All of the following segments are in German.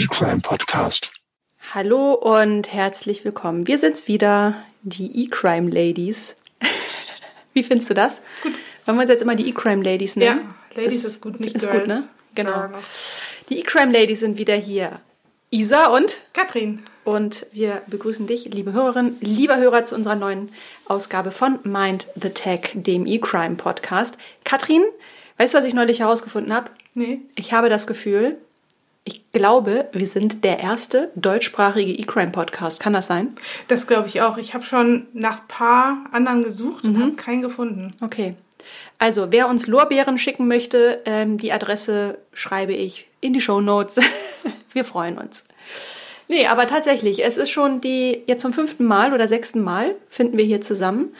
der E-Crime Podcast. Hallo und herzlich willkommen. Wir sind's wieder, die E-Crime Ladies. Wie findest du das? Gut. Wollen wir uns jetzt immer die E-Crime Ladies nennen? Ja, Ladies ist, gut, nicht ist Girls. gut, ne? Genau. Die E-Crime Ladies sind wieder hier. Isa und Katrin. und wir begrüßen dich, liebe Hörerin, lieber Hörer, zu unserer neuen Ausgabe von Mind the Tech, dem E-Crime Podcast. Katrin, weißt du, was ich neulich herausgefunden habe? Nee. Ich habe das Gefühl, ich glaube, wir sind der erste deutschsprachige E-Crime Podcast. Kann das sein? Das glaube ich auch. Ich habe schon nach paar anderen gesucht Mhm. und habe keinen gefunden. Okay. Also, wer uns Lorbeeren schicken möchte, ähm, die Adresse schreibe ich in die Show Notes. Wir freuen uns. Nee, aber tatsächlich, es ist schon die, jetzt zum fünften Mal oder sechsten Mal finden wir hier zusammen.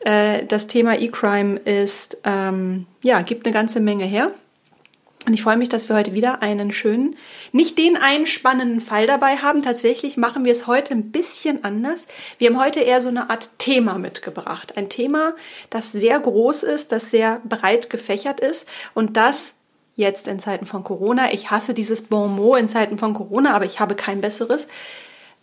Äh, das Thema E-Crime ist, ähm, ja, gibt eine ganze Menge her. Und ich freue mich, dass wir heute wieder einen schönen, nicht den einspannenden Fall dabei haben. Tatsächlich machen wir es heute ein bisschen anders. Wir haben heute eher so eine Art Thema mitgebracht. Ein Thema, das sehr groß ist, das sehr breit gefächert ist und das jetzt in Zeiten von Corona, ich hasse dieses Bon mot in Zeiten von Corona, aber ich habe kein besseres,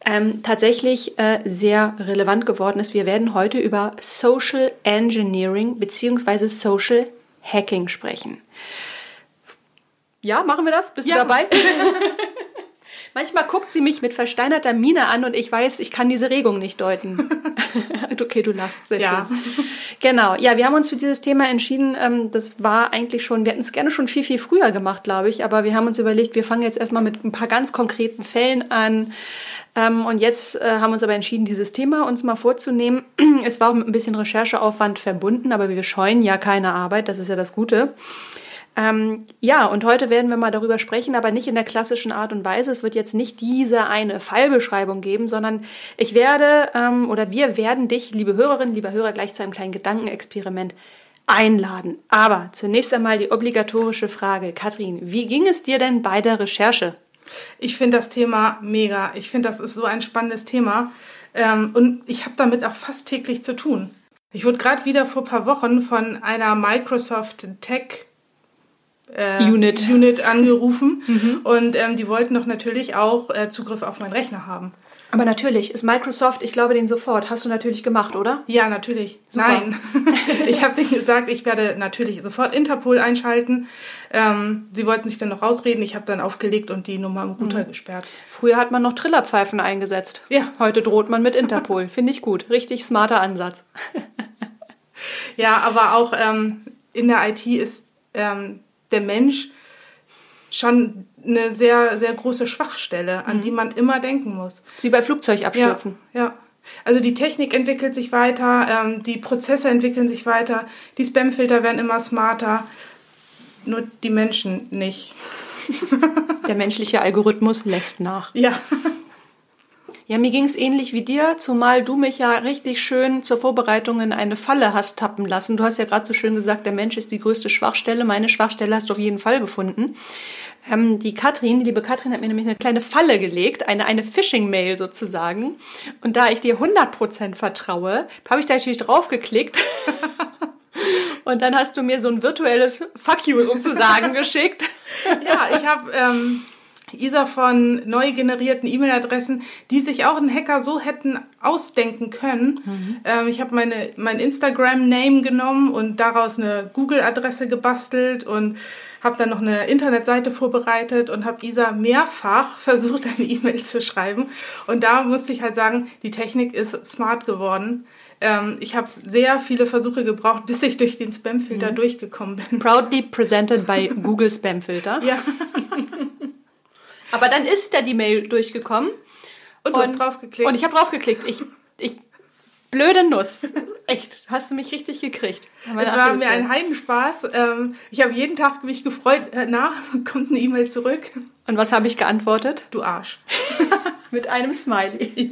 ähm, tatsächlich äh, sehr relevant geworden ist. Wir werden heute über Social Engineering beziehungsweise Social Hacking sprechen. Ja, machen wir das? Bist Ja. du dabei? Manchmal guckt sie mich mit versteinerter Miene an und ich weiß, ich kann diese Regung nicht deuten. okay, du lachst, sehr Ja. schön. Genau, ja, wir haben uns für dieses Thema entschieden. Ähm, das war eigentlich schon, wir hätten es gerne schon viel, viel früher gemacht, glaube ich, aber wir haben uns überlegt, wir fangen jetzt erstmal mit ein paar ganz konkreten Fällen an. Ähm, und jetzt äh, haben wir uns aber entschieden, dieses Thema uns mal vorzunehmen. Es war auch mit ein bisschen Rechercheaufwand verbunden, aber wir scheuen ja keine Arbeit, das ist ja das Gute. Ähm, ja, und heute werden wir mal darüber sprechen, aber nicht in der klassischen Art und Weise. Es wird jetzt nicht diese eine Fallbeschreibung geben, sondern ich werde ähm, oder wir werden dich, liebe Hörerinnen, lieber Hörer, gleich zu einem kleinen Gedankenexperiment einladen. Aber zunächst einmal die obligatorische Frage. Katrin, wie ging es dir denn bei der Recherche? Ich finde das Thema mega. Ich finde, das ist so ein spannendes Thema. Ähm, und ich habe damit auch fast täglich zu tun. Ich wurde gerade wieder vor ein paar Wochen von einer Microsoft Tech äh, Unit. Unit angerufen und ähm, die wollten doch natürlich auch äh, Zugriff auf meinen Rechner haben. Aber natürlich ist Microsoft, ich glaube den sofort, hast du natürlich gemacht, oder? Ja, natürlich. Super. Nein. ich habe denen gesagt, ich werde natürlich sofort Interpol einschalten. Ähm, sie wollten sich dann noch rausreden. Ich habe dann aufgelegt und die Nummer im Router gesperrt. Früher hat man noch Trillerpfeifen eingesetzt. Ja. Heute droht man mit Interpol. Finde ich gut. Richtig smarter Ansatz. Ja, aber auch ähm, in der IT ist ähm, der Mensch schon eine sehr, sehr große Schwachstelle, an die man immer denken muss. Wie bei Flugzeugabstürzen. Ja, ja. Also die Technik entwickelt sich weiter, ähm, die Prozesse entwickeln sich weiter, die Spamfilter werden immer smarter, nur die Menschen nicht. Der menschliche Algorithmus lässt nach. Ja. Ja, mir ging es ähnlich wie dir, zumal du mich ja richtig schön zur Vorbereitung in eine Falle hast tappen lassen. Du hast ja gerade so schön gesagt, der Mensch ist die größte Schwachstelle. Meine Schwachstelle hast du auf jeden Fall gefunden. Ähm, die Katrin, die liebe Katrin, hat mir nämlich eine kleine Falle gelegt, eine, eine Phishing-Mail sozusagen. Und da ich dir 100% vertraue, habe ich da natürlich draufgeklickt. Und dann hast du mir so ein virtuelles Fuck you sozusagen geschickt. Ja, ich habe ähm, Isa von neu generierten E-Mail-Adressen, die sich auch ein Hacker so hätten ausdenken können. Ähm, ich habe meine mein Instagram-Name genommen und daraus eine Google-Adresse gebastelt und habe dann noch eine Internetseite vorbereitet und habe Isa mehrfach versucht, eine E-Mail zu schreiben. Und da musste ich halt sagen, die Technik ist smart geworden. Ähm, ich habe sehr viele Versuche gebraucht, bis ich durch den Spamfilter durchgekommen bin. Proudly presented by Google Spamfilter. Ja, Aber dann ist da die Mail durchgekommen. und du hast draufgeklickt. Und ich habe draufgeklickt. Ich, ich, blöde Nuss. Echt, hast du mich richtig gekriegt. Es war mir ein Heidenspaß. Ähm, ich habe jeden Tag mich gefreut, na, kommt eine E-Mail zurück. Und was habe ich geantwortet? Du Arsch. Mit einem Smiley.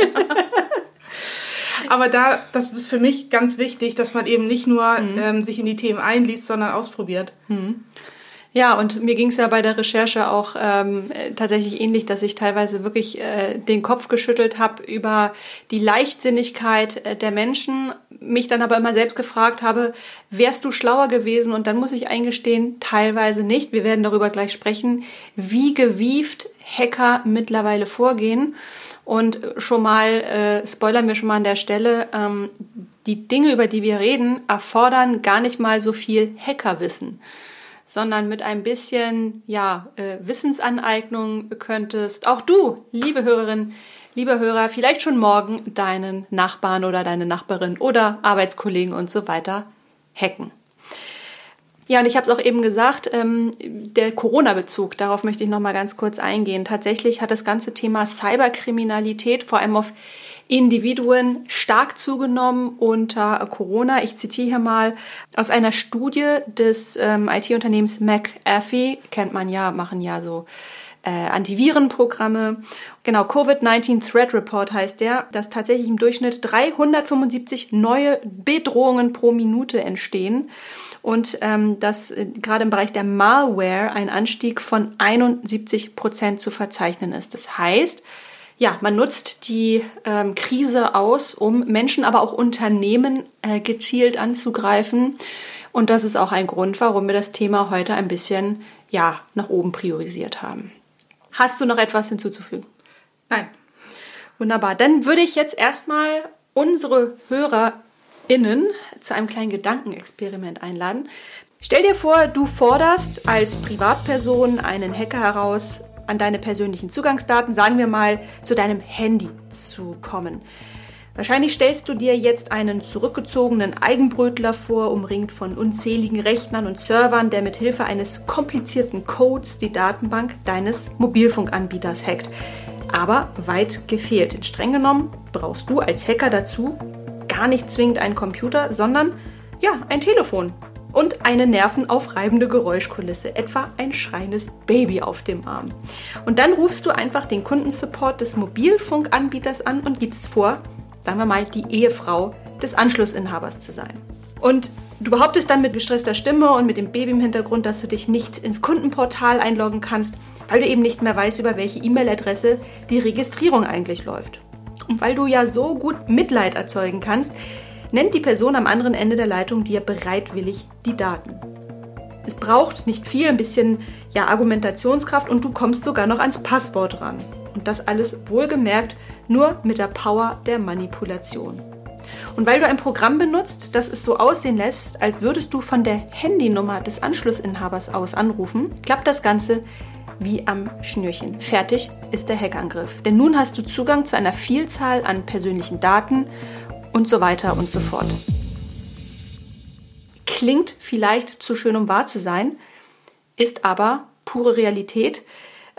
Aber da, das ist für mich ganz wichtig, dass man eben nicht nur Mhm. ähm, sich in die Themen einliest, sondern ausprobiert. Ja, und mir ging es ja bei der Recherche auch ähm, äh, tatsächlich ähnlich, dass ich teilweise wirklich äh, den Kopf geschüttelt habe über die Leichtsinnigkeit äh, der Menschen, mich dann aber immer selbst gefragt habe, wärst du schlauer gewesen? Und dann muss ich eingestehen, teilweise nicht. Wir werden darüber gleich sprechen. Wie gewieft Hacker mittlerweile vorgehen. Und schon mal, äh, spoilern wir schon mal an der Stelle, ähm, die Dinge, über die wir reden, erfordern gar nicht mal so viel Hackerwissen, sondern mit ein bisschen ja, äh, Wissensaneignung könntest auch du, liebe Hörerin, lieber Hörer, vielleicht schon morgen deinen Nachbarn oder deine Nachbarin oder Arbeitskollegen und so weiter hacken. Ja, und ich habe es auch eben gesagt, ähm, der Corona-Bezug, darauf möchte ich noch mal ganz kurz eingehen. Tatsächlich hat das ganze Thema Cyberkriminalität vor allem auf Individuen stark zugenommen unter Corona. Ich zitiere hier mal aus einer Studie des ähm, IT-Unternehmens McAfee, kennt man ja, machen ja so äh, Antivirenprogramme. Genau, Covid-19 Threat Report heißt der, dass tatsächlich im Durchschnitt 375 neue Bedrohungen pro Minute entstehen und ähm, dass äh, gerade im Bereich der Malware ein Anstieg von 71 Prozent zu verzeichnen ist. Das heißt, ja, man nutzt die ähm, Krise aus, um Menschen, aber auch Unternehmen äh, gezielt anzugreifen. Und das ist auch ein Grund, warum wir das Thema heute ein bisschen ja, nach oben priorisiert haben. Hast du noch etwas hinzuzufügen? Nein. Wunderbar. Dann würde ich jetzt erstmal unsere HörerInnen zu einem kleinen Gedankenexperiment einladen. Stell dir vor, du forderst als Privatperson einen Hacker heraus, an deine persönlichen Zugangsdaten, sagen wir mal, zu deinem Handy zu kommen. Wahrscheinlich stellst du dir jetzt einen zurückgezogenen Eigenbrötler vor, umringt von unzähligen Rechnern und Servern, der mit Hilfe eines komplizierten Codes die Datenbank deines Mobilfunkanbieters hackt. Aber weit gefehlt. Denn streng genommen brauchst du als Hacker dazu gar nicht zwingend einen Computer, sondern ja, ein Telefon und eine nervenaufreibende Geräuschkulisse, etwa ein schreiendes Baby auf dem Arm. Und dann rufst du einfach den Kundensupport des Mobilfunkanbieters an und gibst vor, sagen wir mal, die Ehefrau des Anschlussinhabers zu sein. Und du behauptest dann mit gestresster Stimme und mit dem Baby im Hintergrund, dass du dich nicht ins Kundenportal einloggen kannst, weil du eben nicht mehr weißt, über welche E-Mail-Adresse die Registrierung eigentlich läuft. Und weil du ja so gut Mitleid erzeugen kannst, nennt die Person am anderen Ende der Leitung dir bereitwillig die Daten. Es braucht nicht viel, ein bisschen ja, Argumentationskraft und du kommst sogar noch ans Passwort ran. Und das alles wohlgemerkt nur mit der Power der Manipulation. Und weil du ein Programm benutzt, das es so aussehen lässt, als würdest du von der Handynummer des Anschlussinhabers aus anrufen, klappt das Ganze wie am Schnürchen. Fertig ist der Hackangriff. Denn nun hast du Zugang zu einer Vielzahl an persönlichen Daten und so weiter und so fort. Klingt vielleicht zu schön, um wahr zu sein, ist aber pure Realität.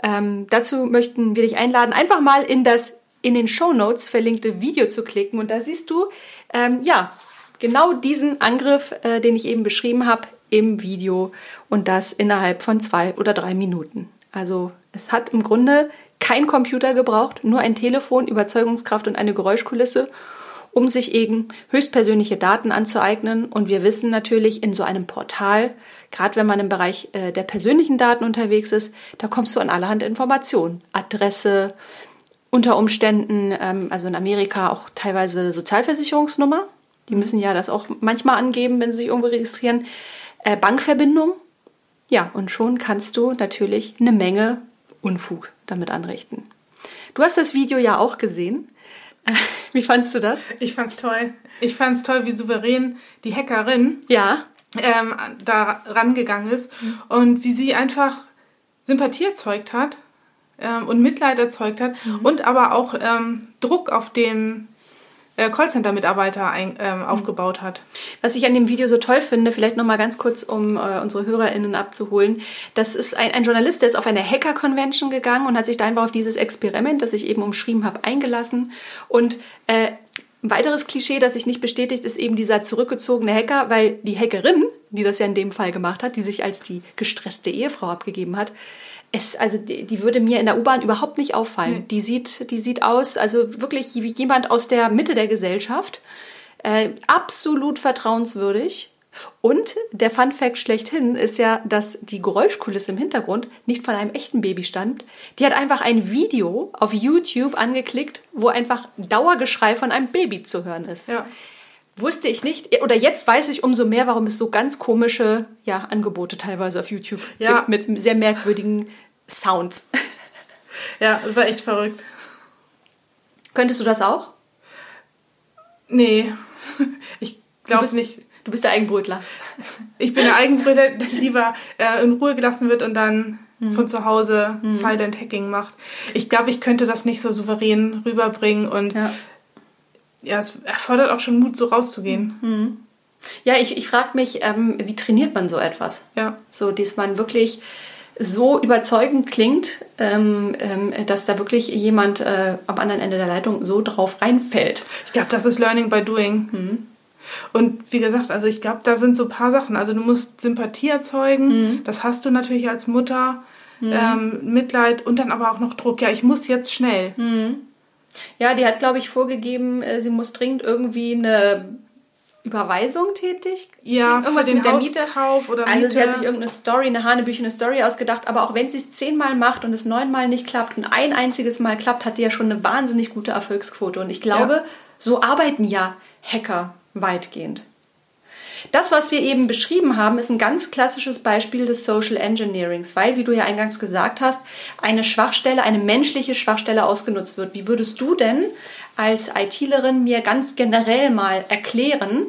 Ähm, dazu möchten wir dich einladen, einfach mal in das in den Show Notes verlinkte Video zu klicken und da siehst du ähm, ja genau diesen Angriff, äh, den ich eben beschrieben habe, im Video und das innerhalb von zwei oder drei Minuten. Also es hat im Grunde kein Computer gebraucht, nur ein Telefon, Überzeugungskraft und eine Geräuschkulisse um sich eben höchstpersönliche Daten anzueignen. Und wir wissen natürlich in so einem Portal, gerade wenn man im Bereich äh, der persönlichen Daten unterwegs ist, da kommst du an allerhand Informationen. Adresse, unter Umständen, ähm, also in Amerika auch teilweise Sozialversicherungsnummer. Die müssen ja das auch manchmal angeben, wenn sie sich irgendwo registrieren. Äh, Bankverbindung. Ja, und schon kannst du natürlich eine Menge Unfug damit anrichten. Du hast das Video ja auch gesehen. Wie fandst du das? Ich fand's toll. Ich fand's toll, wie souverän die Hackerin ja. ähm, da rangegangen ist mhm. und wie sie einfach Sympathie erzeugt hat ähm, und Mitleid erzeugt hat mhm. und aber auch ähm, Druck auf den äh, Callcenter-Mitarbeiter ein, ähm, aufgebaut hat. Was ich an dem Video so toll finde, vielleicht nochmal ganz kurz, um äh, unsere HörerInnen abzuholen, das ist ein, ein Journalist, der ist auf eine Hacker-Convention gegangen und hat sich da einfach auf dieses Experiment, das ich eben umschrieben habe, eingelassen. Und äh, ein weiteres Klischee, das sich nicht bestätigt, ist eben dieser zurückgezogene Hacker, weil die Hackerin, die das ja in dem Fall gemacht hat, die sich als die gestresste Ehefrau abgegeben hat, es, also die, die würde mir in der U-Bahn überhaupt nicht auffallen. Nee. Die sieht, die sieht aus, also wirklich wie jemand aus der Mitte der Gesellschaft. Äh, absolut vertrauenswürdig. Und der Fun Fact schlechthin ist ja, dass die Geräuschkulisse im Hintergrund nicht von einem echten Baby stammt. Die hat einfach ein Video auf YouTube angeklickt, wo einfach Dauergeschrei von einem Baby zu hören ist. Ja. Wusste ich nicht, oder jetzt weiß ich umso mehr, warum es so ganz komische ja, Angebote teilweise auf YouTube ja. gibt mit sehr merkwürdigen Sounds. Ja, war echt verrückt. Könntest du das auch? Nee, ich glaube nicht. Du bist der Eigenbrötler. Ich bin der Eigenbrötler, der lieber äh, in Ruhe gelassen wird und dann mhm. von zu Hause mhm. Silent Hacking macht. Ich glaube, ich könnte das nicht so souverän rüberbringen und ja, ja es erfordert auch schon Mut, so rauszugehen. Mhm. Ja, ich, ich frage mich, ähm, wie trainiert man so etwas? Ja. So, dass man wirklich so überzeugend klingt, ähm, ähm, dass da wirklich jemand äh, am anderen Ende der Leitung so drauf reinfällt. Ich glaube, das ist Learning by Doing. Mhm. Und wie gesagt, also ich glaube, da sind so ein paar Sachen. Also du musst Sympathie erzeugen, mhm. das hast du natürlich als Mutter, mhm. ähm, Mitleid und dann aber auch noch Druck. Ja, ich muss jetzt schnell. Ja, die hat, glaube ich, vorgegeben, äh, sie muss dringend irgendwie eine Überweisung tätig? Ja, irgendwas für den mit der Miete. Oder Miete. Also sie hat sich irgendeine Story, eine hanebüchene Story ausgedacht, aber auch wenn sie es zehnmal macht und es neunmal nicht klappt und ein einziges Mal klappt, hat die ja schon eine wahnsinnig gute Erfolgsquote. Und ich glaube, ja. so arbeiten ja Hacker weitgehend. Das, was wir eben beschrieben haben, ist ein ganz klassisches Beispiel des Social Engineerings, weil, wie du ja eingangs gesagt hast, eine Schwachstelle, eine menschliche Schwachstelle ausgenutzt wird. Wie würdest du denn als ITlerin mir ganz generell mal erklären,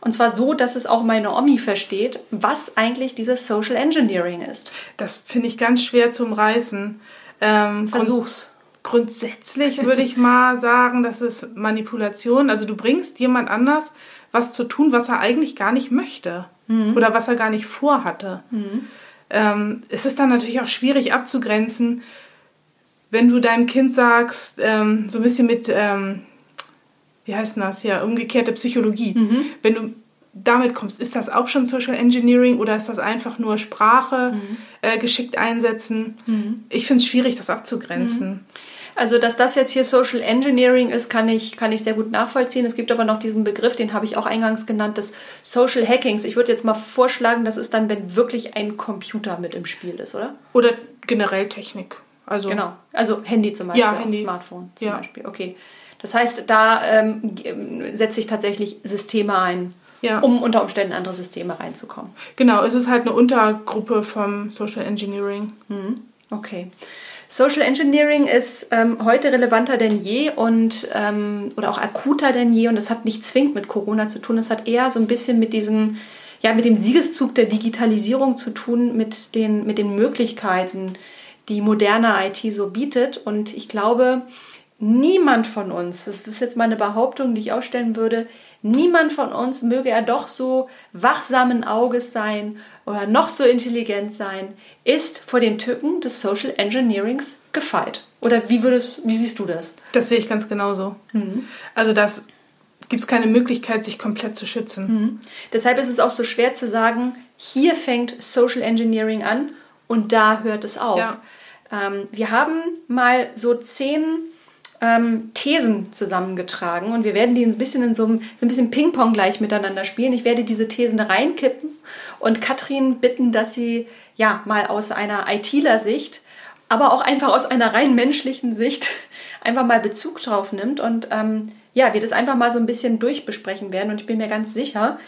und zwar so, dass es auch meine Omi versteht, was eigentlich dieses Social Engineering ist? Das finde ich ganz schwer zum Reißen. Ähm, Versuch's. Grundsätzlich würde ich mal sagen, das ist Manipulation. Also du bringst jemand anders was zu tun, was er eigentlich gar nicht möchte mhm. oder was er gar nicht vorhatte. Mhm. Ähm, es ist dann natürlich auch schwierig abzugrenzen, wenn du deinem Kind sagst, ähm, so ein bisschen mit, ähm, wie heißt das ja, umgekehrte Psychologie. Mhm. Wenn du damit kommst, ist das auch schon Social Engineering oder ist das einfach nur Sprache mhm. äh, geschickt einsetzen? Mhm. Ich finde es schwierig, das abzugrenzen. Also, dass das jetzt hier Social Engineering ist, kann ich, kann ich sehr gut nachvollziehen. Es gibt aber noch diesen Begriff, den habe ich auch eingangs genannt, des Social Hackings. Ich würde jetzt mal vorschlagen, das ist dann, wenn wirklich ein Computer mit im Spiel ist, oder? Oder generell Technik. Also, genau, also Handy zum Beispiel, ja, Handy. Smartphone zum ja. Beispiel. Okay. Das heißt, da ähm, setze ich tatsächlich Systeme ein, ja. um unter Umständen andere Systeme reinzukommen. Genau, es ist halt eine Untergruppe vom Social Engineering. Mhm. Okay. Social Engineering ist ähm, heute relevanter denn je und ähm, oder auch akuter denn je und es hat nicht zwingend mit Corona zu tun. Es hat eher so ein bisschen mit diesem, ja, mit dem Siegeszug der Digitalisierung zu tun, mit den, mit den Möglichkeiten, die moderne IT so bietet. Und ich glaube, niemand von uns, das ist jetzt meine Behauptung, die ich ausstellen würde, niemand von uns möge er doch so wachsamen Auges sein oder noch so intelligent sein, ist vor den Tücken des Social Engineerings gefeit. Oder wie würdest, wie siehst du das? Das sehe ich ganz genauso. Mhm. Also das gibt es keine Möglichkeit, sich komplett zu schützen. Mhm. Deshalb ist es auch so schwer zu sagen, hier fängt Social Engineering an und da hört es auf. Ja. Ähm, wir haben mal so zehn ähm, Thesen zusammengetragen und wir werden die ein bisschen in so einem, so ein bisschen Ping-Pong gleich miteinander spielen. Ich werde diese Thesen reinkippen und Katrin bitten, dass sie ja mal aus einer ITler-Sicht, aber auch einfach aus einer rein menschlichen Sicht einfach mal Bezug drauf nimmt und ähm, ja, wir das einfach mal so ein bisschen durchbesprechen werden und ich bin mir ganz sicher,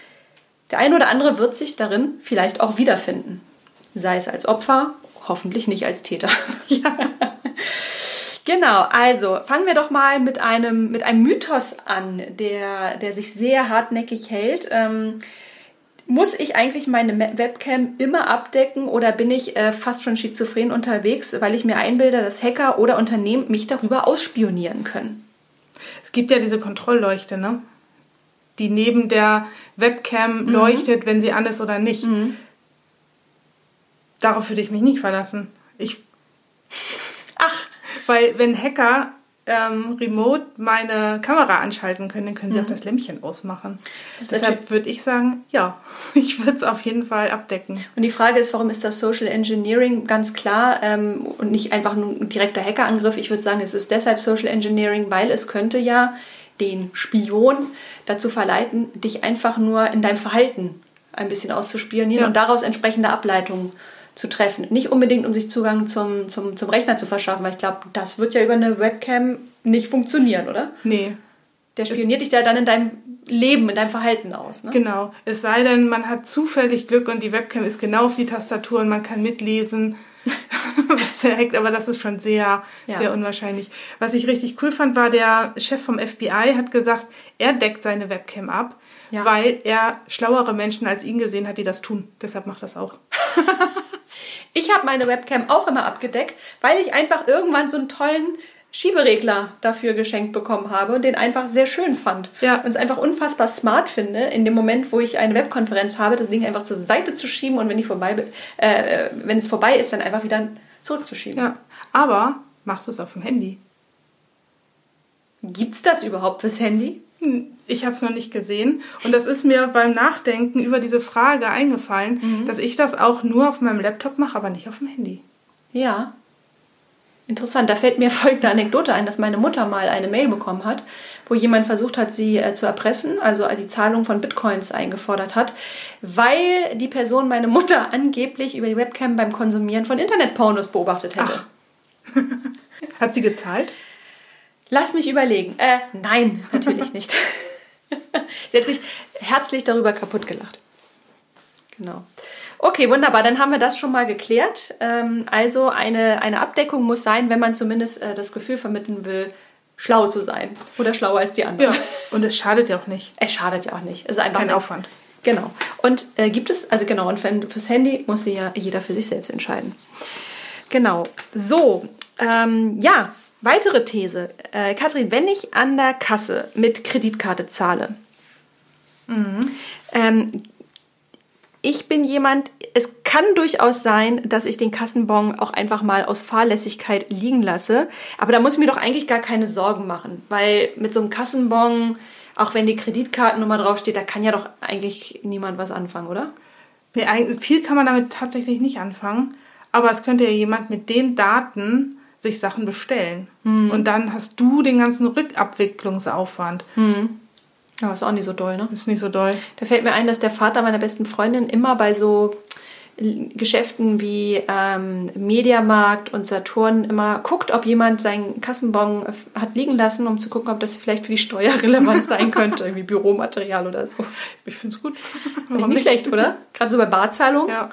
der ein oder andere wird sich darin vielleicht auch wiederfinden. Sei es als Opfer, hoffentlich nicht als Täter. ja. Genau, also fangen wir doch mal mit einem, mit einem Mythos an, der, der sich sehr hartnäckig hält. Ähm, muss ich eigentlich meine Webcam immer abdecken oder bin ich äh, fast schon schizophren unterwegs, weil ich mir einbilde, dass Hacker oder Unternehmen mich darüber ausspionieren können? Es gibt ja diese Kontrollleuchte, ne? die neben der Webcam mhm. leuchtet, wenn sie an ist oder nicht. Mhm. Darauf würde ich mich nicht verlassen. Ich weil wenn Hacker ähm, remote meine Kamera anschalten können, dann können sie mhm. auch das Lämpchen ausmachen. Deshalb würde ich sagen, ja, ich würde es auf jeden Fall abdecken. Und die Frage ist, warum ist das Social Engineering ganz klar ähm, und nicht einfach nur ein direkter Hackerangriff? Ich würde sagen, es ist deshalb Social Engineering, weil es könnte ja den Spion dazu verleiten, dich einfach nur in deinem Verhalten ein bisschen auszuspionieren ja. und daraus entsprechende Ableitungen zu treffen. Nicht unbedingt, um sich Zugang zum, zum, zum Rechner zu verschaffen, weil ich glaube, das wird ja über eine Webcam nicht funktionieren, oder? Nee. Der spioniert es, dich da dann in deinem Leben, in deinem Verhalten aus. Ne? Genau. Es sei denn, man hat zufällig Glück und die Webcam ist genau auf die Tastatur und man kann mitlesen, was der hackt, aber das ist schon sehr, Ja. sehr unwahrscheinlich. Was ich richtig cool fand, war der Chef vom FBI hat gesagt, er deckt seine Webcam ab, Ja. weil er schlauere Menschen als ihn gesehen hat, die das tun. Deshalb macht das auch. Ich habe meine Webcam auch immer abgedeckt, weil ich einfach irgendwann so einen tollen Schieberegler dafür geschenkt bekommen habe und den einfach sehr schön fand. Ja. Und es einfach unfassbar smart finde, in dem Moment, wo ich eine Webkonferenz habe, das Ding einfach zur Seite zu schieben und wenn, ich vorbei, äh, äh, wenn es vorbei ist, dann einfach wieder zurückzuschieben. Ja. Aber machst du es auf dem Handy? Gibt's das überhaupt fürs Handy? Hm, Ich habe es noch nicht gesehen. Und das ist mir beim Nachdenken über diese Frage eingefallen, Mhm. dass ich das auch nur auf meinem Laptop mache, aber nicht auf dem Handy. Ja. Interessant, da fällt mir folgende Anekdote ein, dass meine Mutter mal eine Mail bekommen hat, wo jemand versucht hat, sie äh, zu erpressen, also die Zahlung von Bitcoins eingefordert hat, weil die Person meine Mutter angeblich über die Webcam beim Konsumieren von Internetpornos beobachtet hätte. Ach. Hat sie gezahlt? Lass mich überlegen. Äh, nein, natürlich nicht. Sie hat sich herzlich darüber kaputt gelacht. Genau. Okay, wunderbar. Dann haben wir das schon mal geklärt. Ähm, also eine, eine Abdeckung muss sein, wenn man zumindest äh, das Gefühl vermitteln will, schlau zu sein. Oder schlauer als die anderen. Ja. Und es schadet ja auch nicht. Es schadet ja auch nicht. Es ist einfach kein eine- Aufwand. Genau. Und äh, gibt es, also genau, und für, fürs Handy muss sich ja jeder für sich selbst entscheiden. Genau. So, ähm, ja, weitere These. Äh, Katrin, wenn ich an der Kasse mit Kreditkarte zahle, ähm, ich bin jemand, es kann durchaus sein, dass ich den Kassenbon auch einfach mal aus Fahrlässigkeit liegen lasse. Aber da muss ich mir doch eigentlich gar keine Sorgen machen, weil mit so einem Kassenbon, auch wenn die Kreditkartennummer draufsteht, da kann ja doch eigentlich niemand was anfangen, oder? Viel kann man damit tatsächlich nicht anfangen. Aber es könnte ja jemand mit den Daten sich Sachen bestellen. Hm. Und dann hast du den ganzen Rückabwicklungsaufwand. Ja, ist auch nicht so doll, ne? Ist nicht so doll. Da fällt mir ein, dass der Vater meiner besten Freundin immer bei so Geschäften wie ähm, Mediamarkt und Saturn immer guckt, ob jemand seinen Kassenbon hat liegen lassen, um zu gucken, ob das vielleicht für die Steuer relevant sein könnte, irgendwie Büromaterial oder so. Ich finde es gut. Finde ich nicht schlecht, oder? Gerade so bei Barzahlung Ja.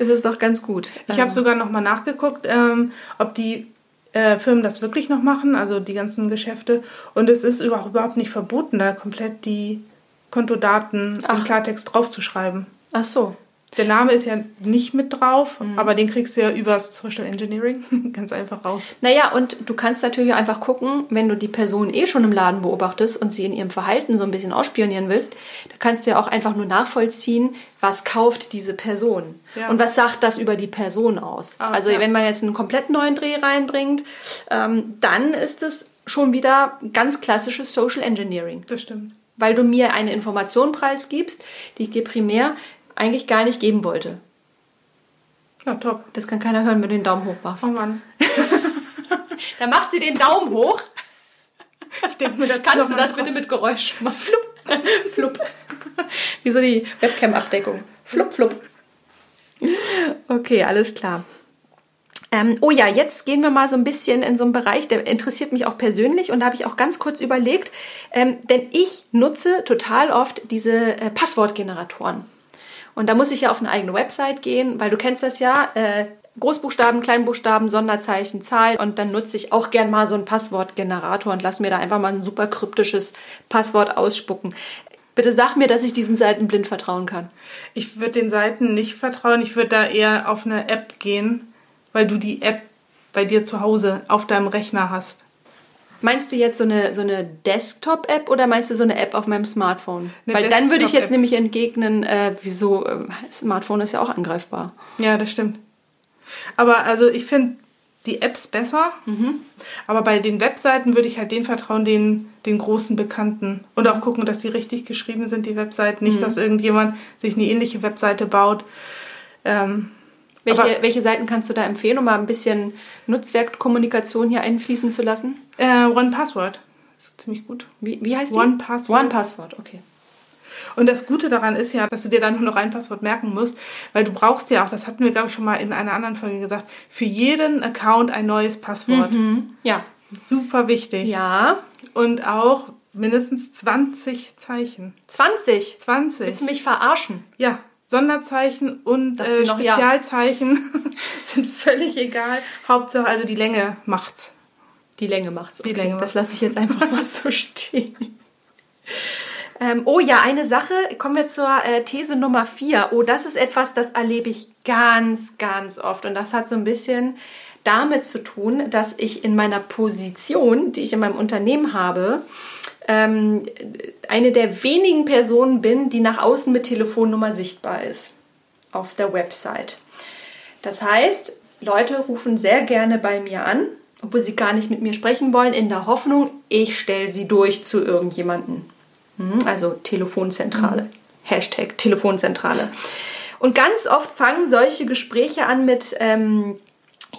ist es doch ganz gut. Ich habe sogar noch mal nachgeguckt, ähm, ob die äh, Firmen das wirklich noch machen, also die ganzen Geschäfte. Und es ist überhaupt, überhaupt nicht verboten, da komplett die Kontodaten Ach. im Klartext draufzuschreiben. Ach so. Der Name ist ja nicht mit drauf, Mhm. aber den kriegst du ja übers Social Engineering ganz einfach raus. Naja, und du kannst natürlich auch einfach gucken, wenn du die Person eh schon im Laden beobachtest und sie in ihrem Verhalten so ein bisschen ausspionieren willst, da kannst du ja auch einfach nur nachvollziehen, was kauft diese Person. Ja. Und was sagt das über die Person aus? Ah, also ja. wenn man jetzt einen komplett neuen Dreh reinbringt, ähm, dann ist es schon wieder ganz klassisches Social Engineering. Das stimmt. Weil du mir eine Information preisgibst, die ich dir primär eigentlich gar nicht geben wollte. Ja, top. Das kann keiner hören, wenn du den Daumen hoch machst. Oh Mann. Dann macht sie den Daumen hoch. Ich denke mir dazu Kannst du das bitte mit Geräusch machen? Flupp. Flupp. Wie so die Webcam-Abdeckung. Flupp, flupp. Okay, alles klar. Ähm, oh ja, jetzt gehen wir mal so ein bisschen in so einen Bereich, der interessiert mich auch persönlich und da habe ich auch ganz kurz überlegt, ähm, denn ich nutze total oft diese äh, Passwortgeneratoren. Und da muss ich ja auf eine eigene Website gehen, weil du kennst das ja, äh, Großbuchstaben, Kleinbuchstaben, Sonderzeichen, Zahl und dann nutze ich auch gern mal so einen Passwortgenerator und lass mir da einfach mal ein super kryptisches Passwort ausspucken. Bitte sag mir, dass ich diesen Seiten blind vertrauen kann. Ich würde den Seiten nicht vertrauen. Ich würde da eher auf eine App gehen, weil du die App bei dir zu Hause auf deinem Rechner hast. Meinst du jetzt so eine, so eine Desktop-App oder meinst du so eine App auf meinem Smartphone? Eine Weil dann würde ich jetzt nämlich entgegnen, äh, wieso, äh, Smartphone ist ja auch angreifbar. Ja, das stimmt. Aber also ich finde die Apps besser. Aber bei den Webseiten würde ich halt den vertrauen, den, den großen Bekannten. Und auch gucken, dass die richtig geschrieben sind, die Webseiten. Nicht, dass irgendjemand sich eine ähnliche Webseite baut. Ähm, Welche, Aber- welche Seiten kannst du da empfehlen, um mal ein bisschen Nutzwerkkommunikation hier einfließen zu lassen? äh, One Password ist ziemlich gut. Wie, wie heißt die? One Password. One Password, okay. Und das Gute daran ist ja, dass du dir dann nur noch ein Passwort merken musst, weil du brauchst ja auch, das hatten wir, glaube ich, schon mal in einer anderen Folge gesagt, für jeden Account ein neues Passwort. Ja. Super wichtig. Ja. Und auch mindestens 20 Zeichen. 20. 20. Willst du mich verarschen? Ja. Sonderzeichen und äh, noch, Spezialzeichen ja. sind völlig egal. Hauptsache, also die Länge macht's. Die Länge macht's. Okay. Die Länge. Das lasse ich jetzt einfach mal so stehen. Ähm, oh ja, eine Sache, kommen wir zur äh, These Nummer vier. Oh, das ist etwas, das erlebe ich ganz, ganz oft. Und das hat so ein bisschen damit zu tun, dass ich in meiner Position, die ich in meinem Unternehmen habe, ähm, eine der wenigen Personen bin, die nach außen mit Telefonnummer sichtbar ist auf der Website. Das heißt, Leute rufen sehr gerne bei mir an, obwohl sie gar nicht mit mir sprechen wollen, in der Hoffnung, ich stelle sie durch zu irgendjemandem. Hm, also Telefonzentrale. Mhm. Hashtag Telefonzentrale. Und ganz oft fangen solche Gespräche an mit, ähm,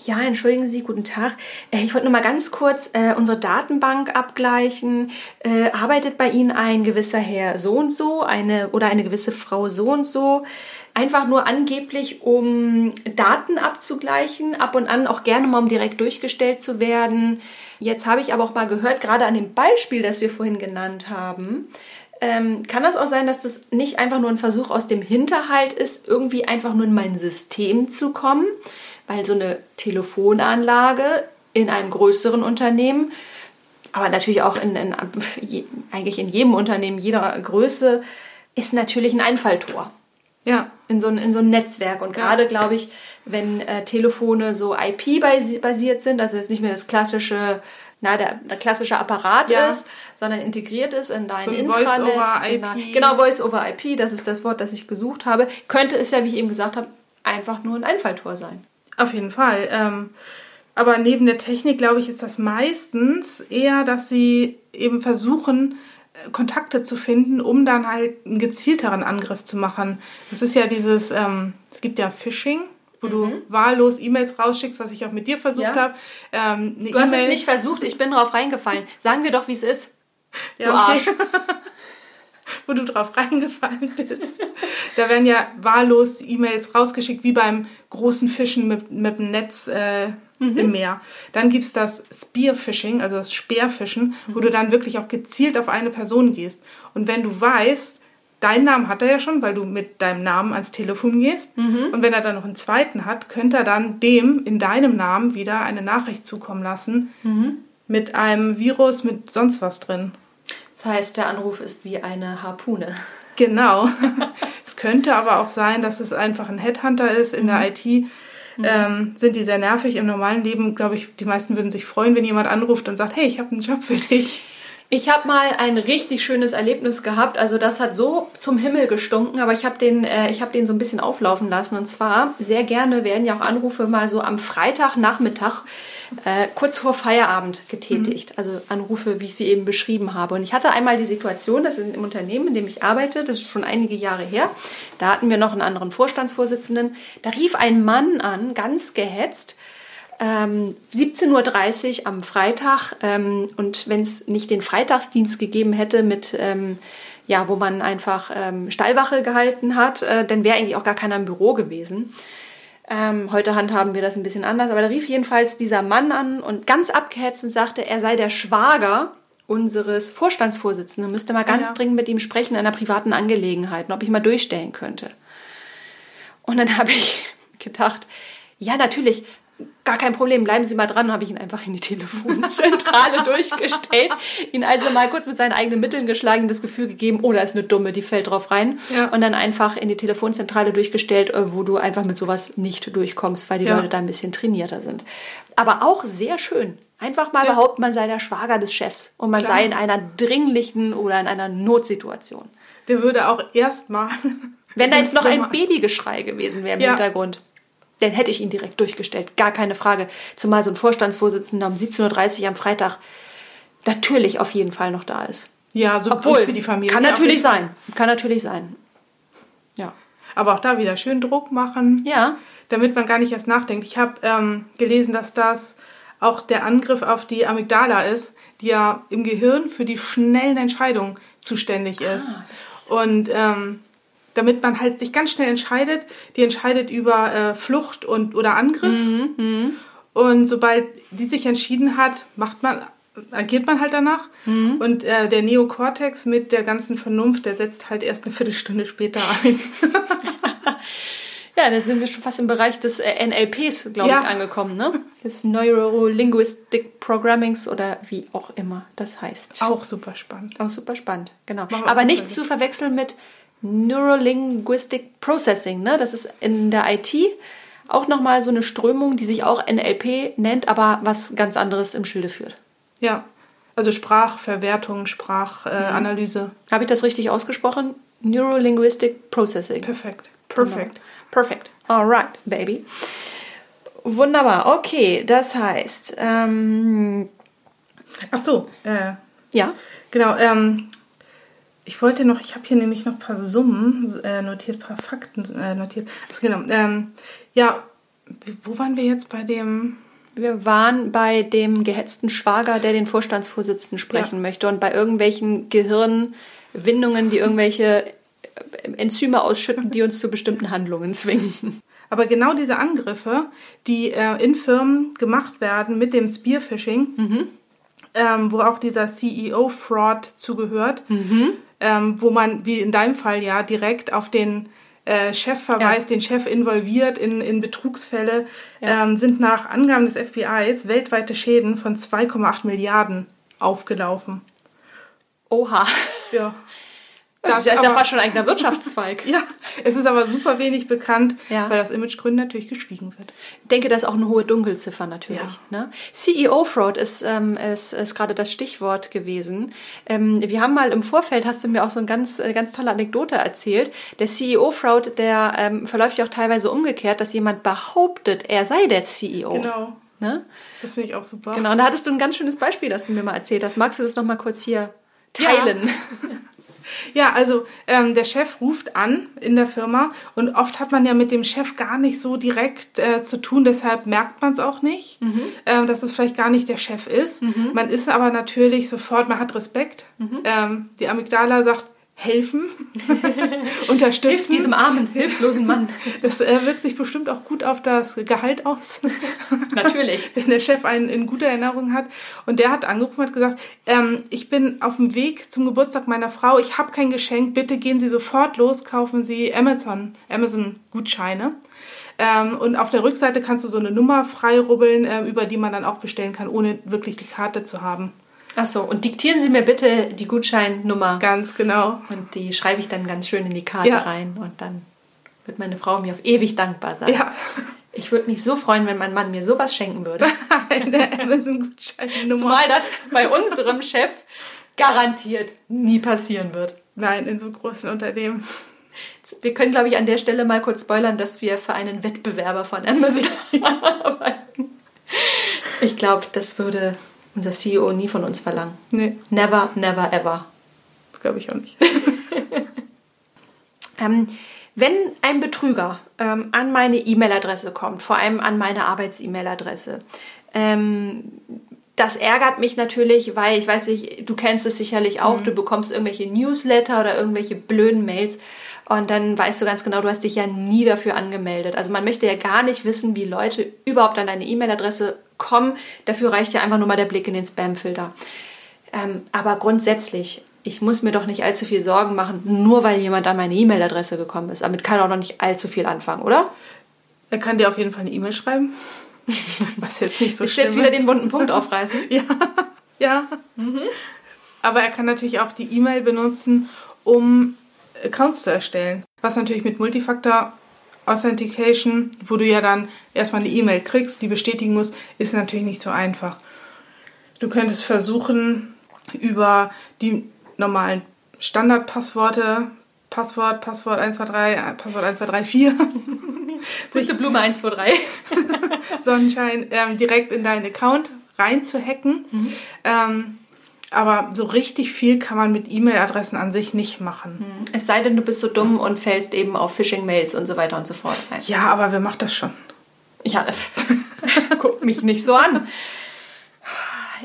ja, entschuldigen Sie, guten Tag. Äh, ich wollte nur mal ganz kurz äh, unsere Datenbank abgleichen. Äh, arbeitet bei Ihnen ein gewisser Herr so und so eine, oder eine gewisse Frau so und so? Einfach nur angeblich, um Daten abzugleichen, ab und an auch gerne mal, um direkt durchgestellt zu werden. Jetzt habe ich aber auch mal gehört, gerade an dem Beispiel, das wir vorhin genannt haben, ähm, kann das auch sein, dass das nicht einfach nur ein Versuch aus dem Hinterhalt ist, irgendwie einfach nur in mein System zu kommen, weil so eine Telefonanlage in einem größeren Unternehmen, aber natürlich auch in, in eigentlich in jedem Unternehmen jeder Größe, ist natürlich ein Einfalltor. Ja. In so ein, in so ein Netzwerk. Und gerade, ja. glaube ich, wenn äh, Telefone so IP-basiert sind, also es nicht mehr das klassische, na, der, der klassische Apparat ja. ist, sondern integriert ist in dein so Intranet. Voice over IP. Genau, Voice over IP, das ist das Wort, das ich gesucht habe. Könnte es ja, wie ich eben gesagt habe, einfach nur ein Einfalltor sein. Auf jeden Fall. Ähm, aber neben der Technik, glaube ich, ist das meistens eher, dass sie eben versuchen, äh, Kontakte zu finden, um dann halt einen gezielteren Angriff zu machen. Das ist ja dieses, ähm, es gibt ja Phishing, wo mhm. du wahllos E-Mails rausschickst, was ich auch mit dir versucht ja. habe. Ähm, du hast e es nicht versucht, ich bin drauf reingefallen. Sagen wir doch, wie es ist. Ja, du Arsch. wo du drauf reingefallen bist. da werden ja wahllos E-Mails rausgeschickt, wie beim großen Fischen mit, mit dem Netz äh, mhm. im Meer. Dann gibt es das Spearfishing, also das Speerfischen, mhm. wo du dann wirklich auch gezielt auf eine Person gehst. Und wenn du weißt, deinen Namen hat er ja schon, weil du mit deinem Namen ans Telefon gehst. Mhm. Und wenn er dann noch einen zweiten hat, könnte er dann dem in deinem Namen wieder eine Nachricht zukommen lassen mhm. mit einem Virus, mit sonst was drin. Das heißt, der Anruf ist wie eine Harpune. Genau. es könnte aber auch sein, dass es einfach ein Headhunter ist in mhm. der IT. Mhm. Ähm, sind die sehr nervig im normalen Leben, glaube ich, die meisten würden sich freuen, wenn jemand anruft und sagt, hey, ich habe einen Job für dich. Ich habe mal ein richtig schönes Erlebnis gehabt. Also das hat so zum Himmel gestunken, aber ich habe den, äh, ich den so ein bisschen auflaufen lassen. Und zwar sehr gerne werden ja auch Anrufe mal so am Freitagnachmittag äh, kurz vor Feierabend getätigt. Mhm. Also Anrufe, wie ich sie eben beschrieben habe. Und ich hatte einmal die Situation, das ist im Unternehmen, in dem ich arbeite, das ist schon einige Jahre her. Da hatten wir noch einen anderen Vorstandsvorsitzenden. Da rief ein Mann an, ganz gehetzt ähm, 17.30 Uhr am Freitag ähm, und wenn es nicht den Freitagsdienst gegeben hätte mit ähm, ja, wo man einfach ähm, Stallwache gehalten hat, äh, dann wäre eigentlich auch gar keiner im Büro gewesen. Ähm, heute handhaben wir das ein bisschen anders, aber da rief jedenfalls dieser Mann an und ganz abgehetzt und sagte, er sei der Schwager unseres Vorstandsvorsitzenden, müsste mal ganz ja. dringend mit ihm sprechen in einer privaten Angelegenheit, ob ich mal durchstellen könnte. Und dann habe ich gedacht, ja, natürlich, gar kein Problem, bleiben Sie mal dran, habe ich ihn einfach in die Telefonzentrale durchgestellt, ihn also mal kurz mit seinen eigenen Mitteln geschlagen, das Gefühl gegeben, oh, da ist eine Dumme, die fällt drauf rein ja. und dann einfach in die Telefonzentrale durchgestellt, äh, wo du einfach mit sowas nicht durchkommst, weil die ja. Leute da ein bisschen trainierter sind. Aber auch sehr schön. Einfach mal ja. behaupten, man sei der Schwager des Chefs und man Klar. sei in einer dringlichen oder in einer Notsituation. Der würde auch erstmal. Wenn da jetzt noch ein Babygeschrei gewesen wäre im Hintergrund dann hätte ich ihn direkt durchgestellt. Gar keine Frage. Zumal so ein Vorstandsvorsitzender um 17.30 Uhr am Freitag natürlich auf jeden Fall noch da ist. Ja, so Obwohl, für die Familie. Kann natürlich sein. Kann natürlich sein. Ja. Aber auch da wieder schön Druck machen. Ja. Damit man gar nicht erst nachdenkt. Ich habe ähm, gelesen, dass das auch der Angriff auf die Amygdala ist, die ja im Gehirn für die schnellen Entscheidungen zuständig ist. Ah, Und ähm, damit man halt sich ganz schnell entscheidet. Die entscheidet über äh, Flucht und oder Angriff. Mhm, mhm. Und sobald die sich entschieden hat, macht man agiert man halt danach. Mhm. Und äh, der Neokortex mit der ganzen Vernunft, der setzt halt erst eine Viertelstunde später ein. Ja, da sind wir schon fast im Bereich des äh, NLPs, glaube Ja. ich, angekommen, ne? Des Neuro-Linguistic Programmings oder wie auch immer das heißt. Auch super spannend. Auch super spannend, genau. Aber auch nicht eine zu verwechseln mit Neurolinguistic Processing, ne? Das ist in der IT auch nochmal so eine Strömung, die sich auch NLP nennt, aber was ganz anderes im Schilde führt. Ja. Also Sprachverwertung, Sprachanalyse. Habe ich das richtig ausgesprochen? Neurolinguistic Processing. Perfekt. Perfekt. Perfect. Alright, baby. Wunderbar. Okay, das heißt, ähm, Ach so, äh, ja. genau. Ähm, ich wollte noch, ich habe hier nämlich noch ein paar Summen äh, notiert, ein paar Fakten äh, notiert. Also genau. Ähm, ja, wo waren wir jetzt bei dem? Wir waren bei dem gehetzten Schwager, der den Vorstandsvorsitzenden sprechen Ja. möchte und bei irgendwelchen Gehirnwindungen, die irgendwelche äh, Enzyme ausschütten, die uns zu bestimmten Handlungen zwingen. Aber genau diese Angriffe, die äh, in Firmen gemacht werden mit dem Spearphishing, ähm, wo auch dieser CEO-Fraud zugehört, ähm, wo man, wie in deinem Fall ja, direkt auf den äh, Chef verweist, den Chef involviert in, in Betrugsfälle, ähm, sind nach Angaben des FBIs weltweite Schäden von 2,8 Milliarden aufgelaufen. Oha. Ja. Das, Das ist ja fast schon ein eigener Wirtschaftszweig. Ja, es ist aber super wenig bekannt, Ja. weil aus Imagegründen natürlich geschwiegen wird. Ich denke, das ist auch eine hohe Dunkelziffer natürlich. Ja. Ne? CEO-Fraud ist, ähm, ist, ist gerade das Stichwort gewesen. Ähm, wir haben mal im Vorfeld, hast du mir auch so eine ganz, eine ganz tolle Anekdote erzählt. Der CEO-Fraud, der ähm, verläuft ja auch teilweise umgekehrt, dass jemand behauptet, er sei der CEO. Genau. Ne? Das finde ich auch super. Genau, und da hattest du ein ganz schönes Beispiel, das du mir mal erzählt hast. Magst du das nochmal kurz hier teilen? Ja, also ähm, der Chef ruft an in der Firma und oft hat man ja mit dem Chef gar nicht so direkt äh, zu tun, deshalb merkt man es auch nicht, ähm, dass es vielleicht gar nicht der Chef ist. Man ist aber natürlich sofort, man hat Respekt. Ähm, die Amygdala sagt, helfen, Hilf unterstützen. diesem armen, hilflosen Mann. Das äh, wirkt sich bestimmt auch gut auf das Gehalt aus. Natürlich. wenn der Chef einen in guter Erinnerung hat. Und der hat angerufen und hat gesagt, ähm, ich bin auf dem Weg zum Geburtstag meiner Frau, ich habe kein Geschenk, bitte gehen Sie sofort los, kaufen Sie Amazon, Amazon Gutscheine. Ähm, und auf der Rückseite kannst du so eine Nummer freirubbeln, ähm, über die man dann auch bestellen kann, ohne wirklich die Karte zu haben. Achso, und diktieren Sie mir bitte die Gutscheinnummer. Ganz genau. Und die schreibe ich dann ganz schön in die Karte Ja. rein. Und dann wird meine Frau mir auf ewig dankbar sein. Ja, Ich würde mich so freuen, wenn mein Mann mir sowas schenken würde. eine Amazon Gutscheinnummer. Zumal das bei unserem Chef garantiert nie passieren wird. Nein, in so großen Unternehmen. Wir können, glaube ich, an der Stelle mal kurz spoilern, dass wir für einen Wettbewerber von Amazon arbeiten. Ich glaube, das würde unser CEO nie von uns verlangen. Nee, Never, never, ever. glaube ich auch nicht. Ähm, wenn ein Betrüger ähm, an meine E-Mail-Adresse kommt, vor allem an meine Arbeits-E-Mail-Adresse, ähm, das ärgert mich natürlich, weil ich weiß nicht, du kennst es sicherlich auch, du bekommst irgendwelche Newsletter oder irgendwelche blöden Mails und dann weißt du ganz genau, du hast dich ja nie dafür angemeldet. Also man möchte ja gar nicht wissen, wie Leute überhaupt an deine E-Mail-Adresse kommen. Dafür reicht ja einfach nur mal der Blick in den Spam-Filter. Ähm, aber grundsätzlich, ich muss mir doch nicht allzu viel Sorgen machen, nur weil jemand an meine E-Mail-Adresse gekommen ist. Damit kann er auch noch nicht allzu viel anfangen, oder? Er kann dir auf jeden Fall eine E-Mail schreiben. Was jetzt nicht so ich schlimm jetzt wieder ist. den wunden Punkt aufreißen. Ja, ja. Aber er kann natürlich auch die E-Mail benutzen, um Accounts zu erstellen. Was natürlich mit Multifactor Authentication, wo du ja dann erstmal eine E-Mail kriegst, die bestätigen musst, ist natürlich nicht so einfach. Du könntest versuchen, über die normalen Standardpassworte, Passwort, Passwort 123, äh, Passwort 1234, Pusteblume 1, 2, 3. Sonnenschein ähm, direkt in deinen Account rein zu hacken. Ähm, aber so richtig viel kann man mit E-Mail-Adressen an sich nicht machen. Es sei denn, du bist so dumm und fällst eben auf Phishing-Mails und so weiter und so fort rein. Ja, aber wer macht das schon? Ja, guck mich nicht so an.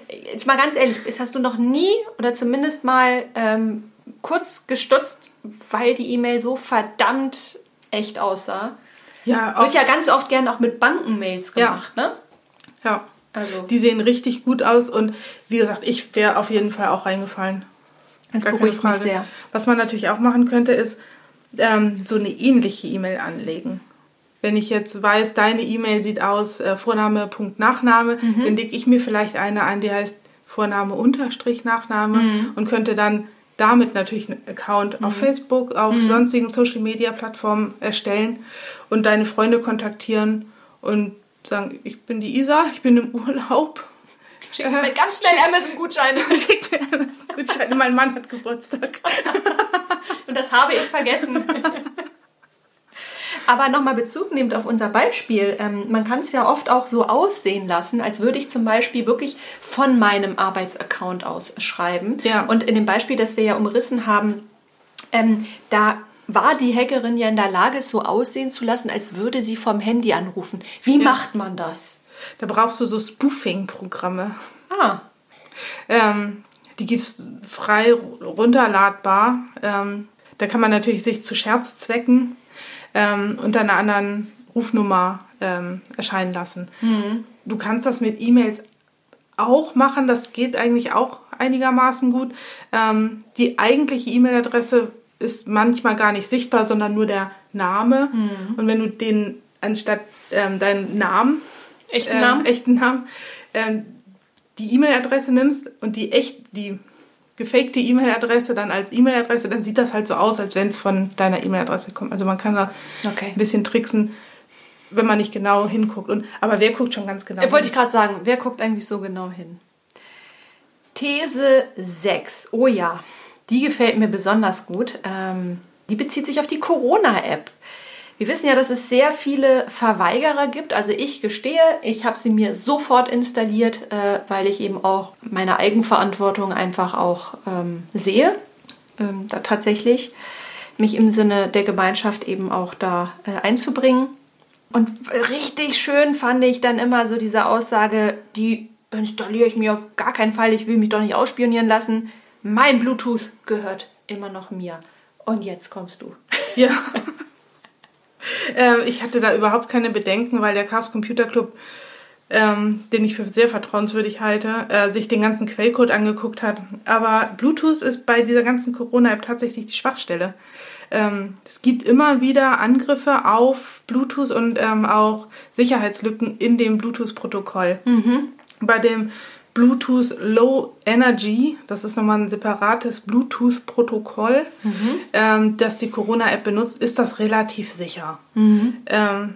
Jetzt mal ganz ehrlich, hast du noch nie oder zumindest mal ähm, kurz gestutzt, weil die E-Mail so verdammt echt aussah? Ja, Wird ja ganz oft gern auch mit Bankenmails Ja. gemacht, ne? ja. Also Die sehen richtig gut aus und wie gesagt, ich wäre auf jeden Fall auch reingefallen. das Gar beruhigt mich sehr. Was man natürlich auch machen könnte, ist ähm, so eine ähnliche E-Mail anlegen. Wenn ich jetzt weiß, deine E-Mail sieht aus äh, Vorname, Punkt, Nachname, Mhm. dann lege ich mir vielleicht eine an, die heißt Vorname, Unterstrich, Nachname Mhm. und könnte dann damit natürlich einen Account auf Facebook, auf Mhm. sonstigen Social-Media-Plattformen erstellen und deine Freunde kontaktieren und sagen, ich bin die Isa, ich bin im Urlaub. Schick mir ganz schnell Amazon-Gutscheine. Schick mir Amazon-Gutscheine, mein Mann hat Geburtstag. Und das habe ich vergessen. Aber nochmal Bezug nehmend auf unser Beispiel. Ähm, man kann es ja oft auch so aussehen lassen, als würde ich zum Beispiel wirklich von meinem Arbeitsaccount aus schreiben. Ja. Und in dem Beispiel, das wir ja umrissen haben, ähm, da war die Hackerin ja in der Lage, es so aussehen zu lassen, als würde sie vom Handy anrufen. Wie macht man das? Da brauchst du so Spoofing-Programme. Ah, Ähm, die gibt es frei runterladbar. Ähm, da kann man natürlich sich zu Scherzzwecken ähm, unter einer anderen Rufnummer ähm, erscheinen lassen. Du kannst das mit E-Mails auch machen, das geht eigentlich auch einigermaßen gut. Ähm, die eigentliche E-Mail-Adresse ist manchmal gar nicht sichtbar, sondern nur der Name. Und wenn du den anstatt ähm, deinen Namen, Echten ähm, Namen? echten Namen, ähm, die E-Mail-Adresse nimmst und die echt, die gefakte E-Mail-Adresse dann als E-Mail-Adresse, dann sieht das halt so aus, als wenn es von deiner E-Mail-Adresse kommt. Also man kann da Okay. ein bisschen tricksen, wenn man nicht genau hinguckt. Und, aber wer guckt schon ganz genau Äh, Wollte hin? ich gerade sagen, wer guckt eigentlich so genau hin? These 6. Oh ja, die gefällt mir besonders gut. Ähm, die bezieht sich auf die Corona-App. Wir wissen ja, dass es sehr viele Verweigerer gibt. Also ich gestehe, ich habe sie mir sofort installiert, äh, weil ich eben auch meine Eigenverantwortung einfach auch ähm, sehe. Ähm, da tatsächlich mich im Sinne der Gemeinschaft eben auch da äh, einzubringen. Und richtig schön fand ich dann immer so diese Aussage, die installiere ich mir auf gar keinen Fall, ich will mich doch nicht ausspionieren lassen. Mein Bluetooth gehört immer noch mir. Und jetzt kommst du. Ja. ähm, ich hatte da überhaupt keine Bedenken, weil der Chaos Computer Club, ähm, den ich für sehr vertrauenswürdig halte, äh, sich den ganzen Quellcode angeguckt hat. Aber Bluetooth ist bei dieser ganzen Corona-App tatsächlich die Schwachstelle. Ähm, es gibt immer wieder Angriffe auf Bluetooth und ähm, auch Sicherheitslücken in dem Bluetooth-Protokoll. Bei dem Bluetooth Low Energy, das ist nochmal ein separates Bluetooth-Protokoll, ähm, das die Corona-App benutzt, ist das relativ sicher. Ähm,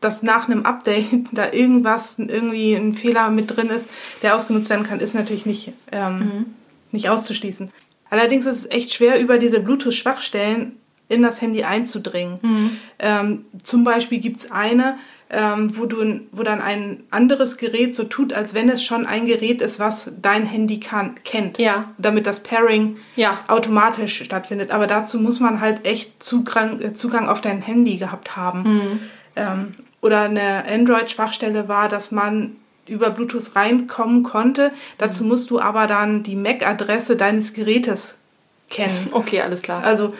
dass nach einem Update da irgendwas, irgendwie ein Fehler mit drin ist, der ausgenutzt werden kann, ist natürlich nicht, ähm, nicht auszuschließen. Allerdings ist es echt schwer, über diese Bluetooth-Schwachstellen in das Handy einzudringen. Ähm, zum Beispiel gibt es eine, ähm, wo, du, wo dann ein anderes Gerät so tut, als wenn es schon ein Gerät ist, was dein Handy kann, kennt. Ja. Damit das Pairing Ja. automatisch stattfindet. Aber dazu muss man halt echt Zugang, äh, Zugang auf dein Handy gehabt haben. Ähm, oder eine Android-Schwachstelle war, dass man über Bluetooth reinkommen konnte. Dazu musst du aber dann die MAC-Adresse deines Gerätes kennen. Okay, alles klar. Also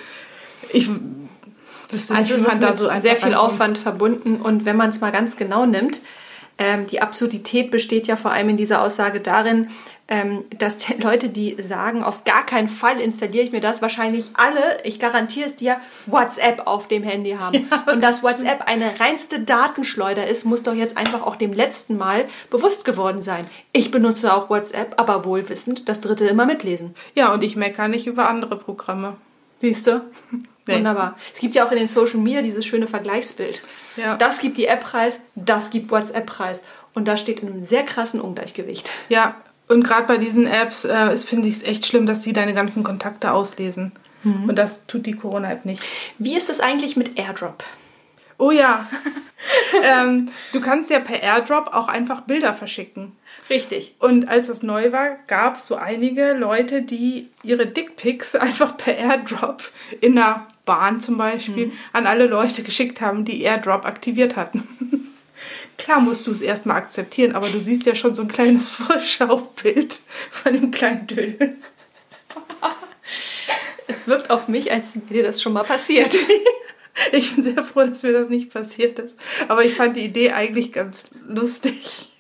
ich wüsste nicht, Also es ist da so sehr viel. Aufwand verbunden und wenn man es mal ganz genau nimmt, ähm, die Absurdität besteht ja vor allem in dieser Aussage darin, ähm, dass die Leute, die sagen, auf gar keinen Fall installiere ich mir das, wahrscheinlich alle, ich garantiere es dir, WhatsApp auf dem Handy haben. und dass WhatsApp eine reinste Datenschleuder ist, muss doch jetzt einfach auch dem letzten Mal bewusst geworden sein. Ich benutze auch WhatsApp, aber wohlwissend, das dritte immer mitlesen. Ja, und ich meckere nicht über andere Programme. Siehst du? Nee. Wunderbar. Es gibt ja auch in den Social Media dieses schöne Vergleichsbild. Ja. Das gibt die App preis, das gibt WhatsApp preis. Und das steht in einem sehr krassen Ungleichgewicht. Ja, und gerade bei diesen Apps äh, finde ich es echt schlimm, dass sie deine ganzen Kontakte auslesen. Und das tut die Corona-App nicht. Wie ist es eigentlich mit AirDrop? Oh ja. ähm, du kannst ja per Airdrop auch einfach Bilder verschicken. Richtig. Und als das neu war, gab es so einige Leute, die ihre Dickpics einfach per Airdrop in der Bahn zum Beispiel an alle Leute geschickt haben, die Airdrop aktiviert hatten. Klar musst du es erstmal akzeptieren, aber du siehst ja schon so ein kleines Vorschaubild von dem kleinen Dödel. Es wirkt auf mich, als wäre dir das schon mal passiert. Ich bin sehr froh, dass mir das nicht passiert ist. Aber ich fand die Idee eigentlich ganz lustig.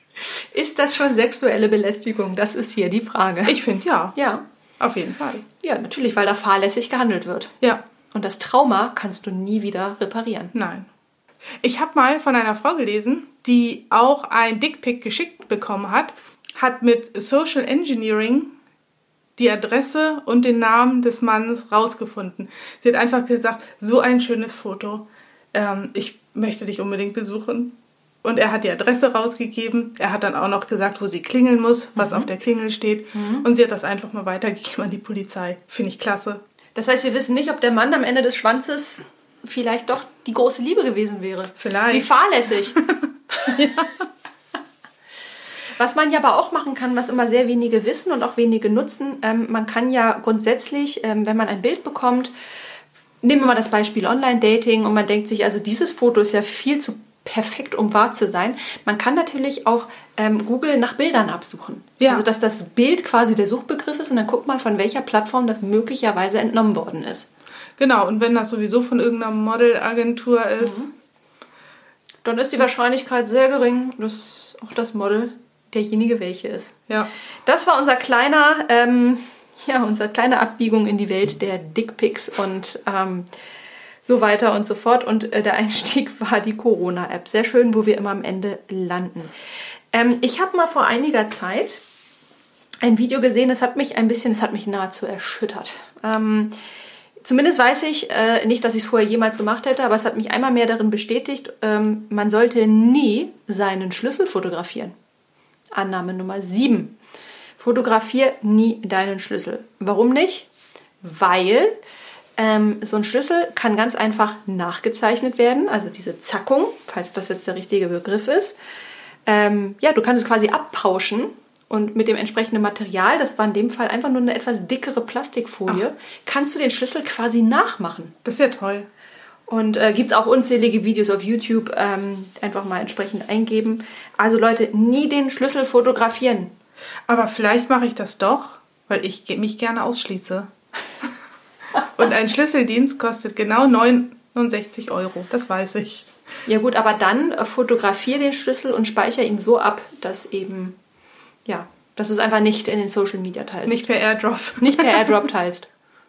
Ist das schon sexuelle Belästigung? Das ist hier die Frage. Ich finde ja. Ja. Auf jeden Fall. Ja, natürlich, weil da fahrlässig gehandelt wird. Ja. Und das Trauma kannst du nie wieder reparieren. Nein. Ich habe mal von einer Frau gelesen, die auch ein Dickpick geschickt bekommen hat, hat mit Social Engineering die Adresse und den Namen des Mannes rausgefunden. Sie hat einfach gesagt, so ein schönes Foto. Ähm, ich möchte dich unbedingt besuchen. Und er hat die Adresse rausgegeben. Er hat dann auch noch gesagt, wo sie klingeln muss, was auf der Klingel steht. Und sie hat das einfach mal weitergegeben an die Polizei. Finde ich klasse. Das heißt, wir wissen nicht, ob der Mann am Ende des Schwanzes vielleicht doch die große Liebe gewesen wäre. Vielleicht. Wie fahrlässig. Was man ja aber auch machen kann, was immer sehr wenige wissen und auch wenige nutzen, ähm, man kann ja grundsätzlich, ähm, wenn man ein Bild bekommt, nehmen wir mal das Beispiel Online-Dating und man denkt sich, also dieses Foto ist ja viel zu perfekt, um wahr zu sein. Man kann natürlich auch ähm, Google nach Bildern absuchen. Ja. Also dass das Bild quasi der Suchbegriff ist und dann guckt man, von welcher Plattform das möglicherweise entnommen worden ist. Genau, und wenn das sowieso von irgendeiner Modelagentur ist, Dann ist die Wahrscheinlichkeit sehr gering, dass auch das Model derjenige welche ist. ja. Das war unser kleiner, ähm, ja, unsere kleine Abbiegung in die Welt der Dickpics und ähm, so weiter und so fort. Und äh, der Einstieg war die Corona-App. Sehr schön, wo wir immer am Ende landen. Ähm, ich habe mal vor einiger Zeit ein Video gesehen, das hat mich ein bisschen, das hat mich nahezu erschüttert. Ähm, zumindest weiß ich, äh, nicht, dass ich es vorher jemals gemacht hätte, aber es hat mich einmal mehr darin bestätigt, ähm, man sollte nie seinen Schlüssel fotografieren. Annahme Nummer 7. Fotografier nie deinen Schlüssel. Warum nicht? Weil ähm, so ein Schlüssel kann ganz einfach nachgezeichnet werden, also diese Zackung, falls das jetzt der richtige Begriff ist. Ähm, ja, du kannst es quasi abpauschen und mit dem entsprechenden Material, das war in dem Fall einfach nur eine etwas dickere Plastikfolie, kannst du den Schlüssel quasi nachmachen. Das ist ja toll. Und äh, gibt es auch unzählige Videos auf YouTube, ähm, einfach mal entsprechend eingeben. Also Leute, nie den Schlüssel fotografieren. Aber vielleicht mache ich das doch, weil ich mich gerne ausschließe. Und ein Schlüsseldienst kostet genau 69 Euro. Das weiß ich. Ja gut, aber dann äh, fotografier den Schlüssel und speicher ihn so ab, dass eben, ja, dass es einfach nicht in den Social Media teilst. Nicht per Airdrop. nicht per Airdrop teilst.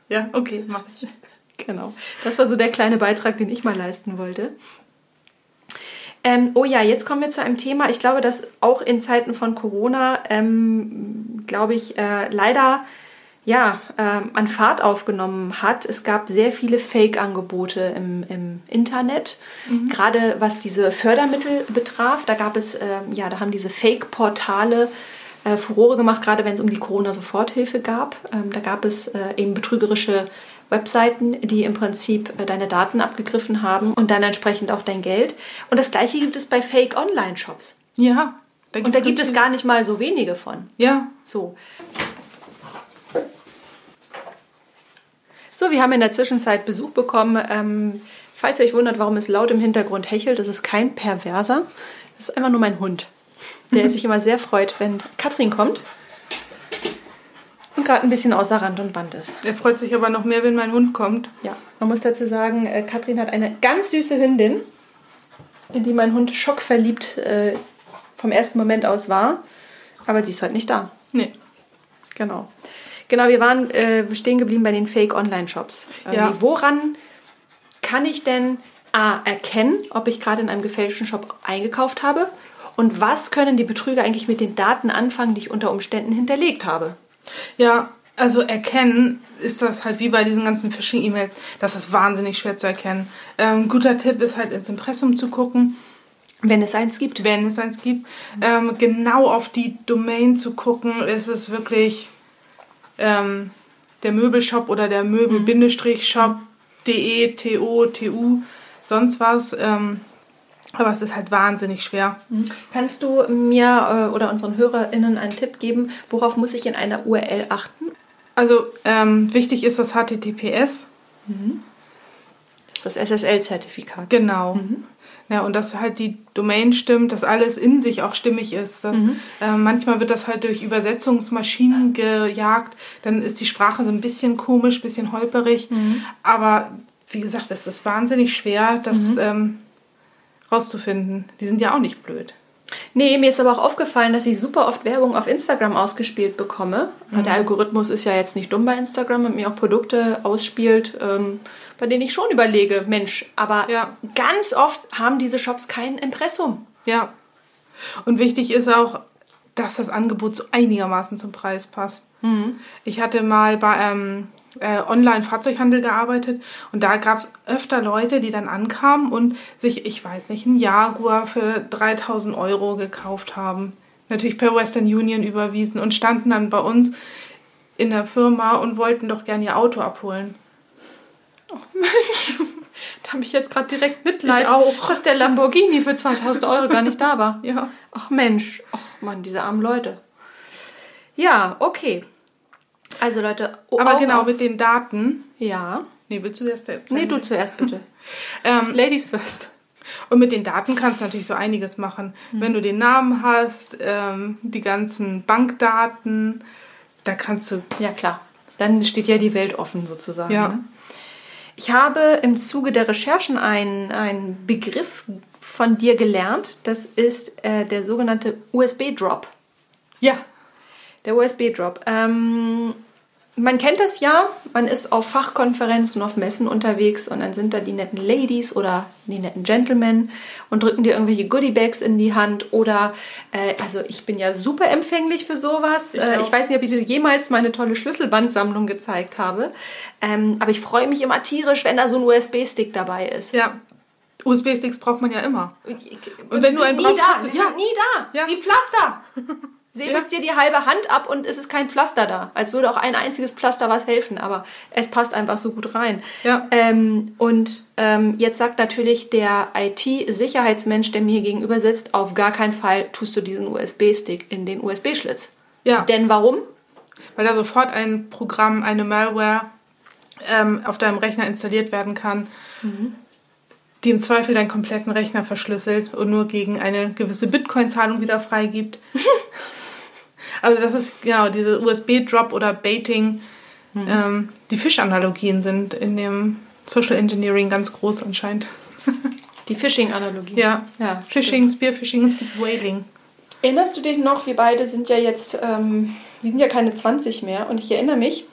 Ja, okay, mach ich. Genau. Das war so der kleine Beitrag, den ich mal leisten wollte. Ähm, oh ja, jetzt kommen wir zu einem Thema. Ich glaube, dass auch in Zeiten von Corona, ähm, glaube ich, äh, leider ja, ähm, an Fahrt aufgenommen hat. Es gab sehr viele Fake-Angebote im, im Internet, gerade was diese Fördermittel betraf. Da gab es, ähm, ja, da haben diese Fake-Portale äh, Furore gemacht, gerade wenn es um die Corona-Soforthilfe gab. Ähm, da gab es äh, eben betrügerische Webseiten, die im Prinzip äh, deine Daten abgegriffen haben und dann entsprechend auch dein Geld. Und das gleiche gibt es bei Fake-Online-Shops. Ja. Und da gibt es gar nicht mal so wenige von. Ja. So. So, wir haben in der Zwischenzeit Besuch bekommen. Ähm, falls ihr euch wundert, warum es laut im Hintergrund hechelt, das ist kein Perverser. Das ist einfach nur mein Hund, der sich immer sehr freut, wenn Katrin kommt und gerade ein bisschen außer Rand und Band ist. Er freut sich aber noch mehr, wenn mein Hund kommt. Ja, man muss dazu sagen, äh, Katrin hat eine ganz süße Hündin, in die mein Hund schockverliebt äh, vom ersten Moment aus war. Aber sie ist heute nicht da. Nee. Genau. Genau, wir waren äh, stehen geblieben bei den Fake-Online-Shops. Irgendwie, Ja. Woran kann ich denn A, erkennen, ob ich gerade in einem gefälschten Shop eingekauft habe? Und was können die Betrüger eigentlich mit den Daten anfangen, die ich unter Umständen hinterlegt habe? Ja, also erkennen ist das halt wie bei diesen ganzen Phishing-E-Mails. Das ist wahnsinnig schwer zu erkennen. Ähm, guter Tipp ist halt ins Impressum zu gucken, Wenn es eins gibt. wenn es eins gibt. Ähm, genau auf die Domain zu gucken, ist es wirklich ähm, der Möbelshop oder der Möbel-Shop.de, TO, TU, sonst was. Ähm, aber es ist halt wahnsinnig schwer. Kannst du mir äh, oder unseren HörerInnen einen Tipp geben, worauf muss ich in einer URL achten? Also ähm, wichtig ist das HTTPS. Das ist das SSL-Zertifikat. Genau. Ja, und dass halt die Domain stimmt, dass alles in sich auch stimmig ist. Dass, äh, manchmal wird das halt durch Übersetzungsmaschinen gejagt, dann ist die Sprache so ein bisschen komisch, bisschen holperig. Aber wie gesagt, es ist wahnsinnig schwer, das ähm, rauszufinden. Die sind ja auch nicht blöd. Nee, mir ist aber auch aufgefallen, dass ich super oft Werbung auf Instagram ausgespielt bekomme. Mhm. Der Algorithmus ist ja jetzt nicht dumm bei Instagram und mir auch Produkte ausspielt, ähm, bei denen ich schon überlege, Mensch, aber ja. ganz oft haben diese Shops kein Impressum. Ja. Und wichtig ist auch, dass das Angebot so einigermaßen zum Preis passt. Mhm. Ich hatte mal bei ähm, äh, Online-Fahrzeughandel gearbeitet und da gab es öfter Leute, die dann ankamen und sich, ich weiß nicht, einen Jaguar für 3000 Euro gekauft haben. Natürlich per Western Union überwiesen und standen dann bei uns in der Firma und wollten doch gern ihr Auto abholen. Oh Mensch, da habe ich jetzt gerade direkt Mitleid, ich auch. dass der Lamborghini für 2000 Euro gar nicht da war. Ja. Ach Mensch, ach Mann, diese armen Leute. Ja, okay. Also Leute, aber genau auf. mit den Daten. Ja. Nee, willst du erst selbst? Nee, du zuerst bitte. ähm, Ladies first. Und mit den Daten kannst du natürlich so einiges machen. Mhm. Wenn du den Namen hast, ähm, die ganzen Bankdaten, da kannst du. Ja, klar. Dann steht ja die Welt offen sozusagen. Ja. Ne? Ich habe im Zuge der Recherchen einen, einen Begriff von dir gelernt. Das ist äh, der sogenannte USB-Drop. Ja. Der USB-Drop. Ähm, man kennt das ja, man ist auf Fachkonferenzen, auf Messen unterwegs und dann sind da die netten Ladies oder die netten Gentlemen und drücken dir irgendwelche Goodiebags in die Hand oder, äh, also ich bin ja super empfänglich für sowas. Ich, äh, ich, weiß nicht, ob ich dir jemals meine tolle Schlüsselbandsammlung gezeigt habe, ähm, aber ich freue mich immer tierisch, wenn da so ein USB-Stick dabei ist. Ja. USB-Sticks braucht man ja immer. Und, und wenn du einen brauchst, da. Sie ja. sind nie da. Ja. Sie Pflaster. säbest ja. dir die halbe Hand ab und es ist kein Pflaster da. Als würde auch ein einziges Pflaster was helfen, aber es passt einfach so gut rein. Ja. Ähm, und ähm, jetzt sagt natürlich der IT-Sicherheitsmensch, der mir gegenüber sitzt, auf gar keinen Fall tust du diesen USB-Stick in den USB-Schlitz. Ja. Denn warum? Weil da sofort ein Programm, eine Malware ähm, auf deinem Rechner installiert werden kann. Mhm die im Zweifel deinen kompletten Rechner verschlüsselt und nur gegen eine gewisse Bitcoin-Zahlung wieder freigibt. Also das ist genau diese USB-Drop oder Baiting. Mhm. Ähm, die Fischanalogien sind in dem Social Engineering ganz groß anscheinend. Die Phishing-Analogie. Ja. ja. Phishing, Spearfishing, es gibt Whaling. Erinnerst du dich noch, wir beide sind ja jetzt, ähm, wir sind ja keine 20 mehr und ich erinnere mich,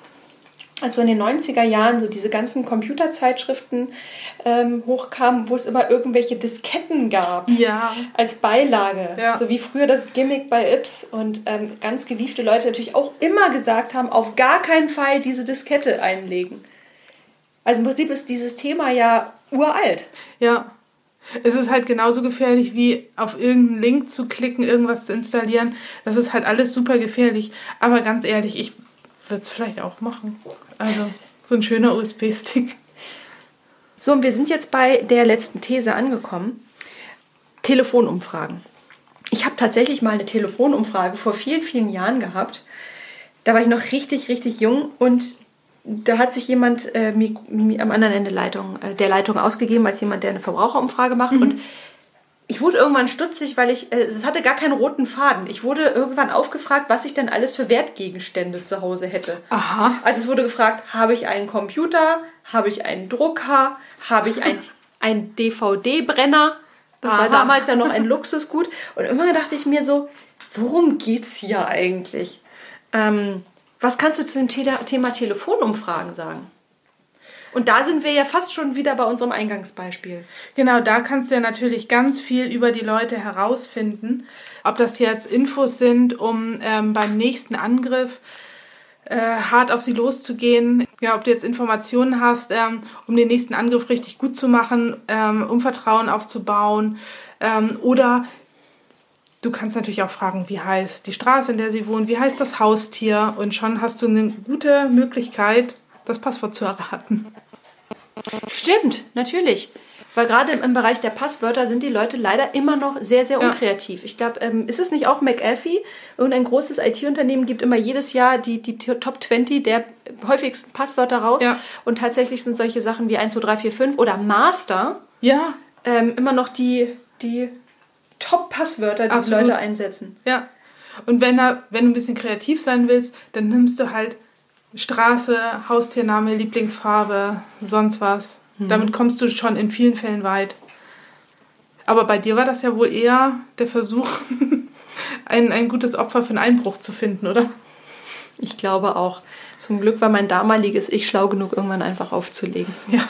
also in den 90er Jahren so diese ganzen Computerzeitschriften ähm, hochkamen, wo es immer irgendwelche Disketten gab ja. als Beilage. Ja. So wie früher das Gimmick bei Ips und ähm, ganz gewiefte Leute natürlich auch immer gesagt haben, auf gar keinen Fall diese Diskette einlegen. Also im Prinzip ist dieses Thema ja uralt. Ja. Es ist halt genauso gefährlich wie auf irgendeinen Link zu klicken, irgendwas zu installieren. Das ist halt alles super gefährlich. Aber ganz ehrlich, ich würde es vielleicht auch machen. Also so ein schöner USB-Stick. So, und wir sind jetzt bei der letzten These angekommen. Telefonumfragen. Ich habe tatsächlich mal eine Telefonumfrage vor vielen, vielen Jahren gehabt. Da war ich noch richtig, richtig jung und da hat sich jemand äh, mir, mir am anderen Ende Leitung, äh, der Leitung ausgegeben als jemand, der eine Verbraucherumfrage macht. Mhm. Und ich wurde irgendwann stutzig, weil ich, äh, es hatte gar keinen roten Faden. Ich wurde irgendwann aufgefragt, was ich denn alles für Wertgegenstände zu Hause hätte. Aha. Also es wurde gefragt, habe ich einen Computer, habe ich einen Drucker, habe ich einen DVD-Brenner. Das Aha. war damals ja noch ein Luxusgut. Und irgendwann dachte ich mir so, worum geht's hier eigentlich? Ähm, was kannst du zu dem Thema Telefonumfragen sagen? Und da sind wir ja fast schon wieder bei unserem Eingangsbeispiel. Genau, da kannst du ja natürlich ganz viel über die Leute herausfinden. Ob das jetzt Infos sind, um ähm, beim nächsten Angriff äh, hart auf sie loszugehen. Ja, ob du jetzt Informationen hast, ähm, um den nächsten Angriff richtig gut zu machen, ähm, um Vertrauen aufzubauen. Ähm, oder du kannst natürlich auch fragen, wie heißt die Straße, in der sie wohnen, wie heißt das Haustier. Und schon hast du eine gute Möglichkeit, das Passwort zu erraten. Stimmt, natürlich. Weil gerade im Bereich der Passwörter sind die Leute leider immer noch sehr, sehr unkreativ. Ja. Ich glaube, ähm, ist es nicht auch McAfee? Irgendein großes IT-Unternehmen gibt immer jedes Jahr die, die Top 20 der häufigsten Passwörter raus. Ja. Und tatsächlich sind solche Sachen wie 1, 2, 3, 4, 5 oder Master ja. ähm, immer noch die, die Top-Passwörter, die, die Leute einsetzen. Ja. Und wenn, da, wenn du ein bisschen kreativ sein willst, dann nimmst du halt Straße, Haustiername, Lieblingsfarbe, sonst was. Mhm. Damit kommst du schon in vielen Fällen weit. Aber bei dir war das ja wohl eher der Versuch, ein, ein gutes Opfer für einen Einbruch zu finden, oder? Ich glaube auch. Zum Glück war mein damaliges Ich schlau genug, irgendwann einfach aufzulegen. Ja.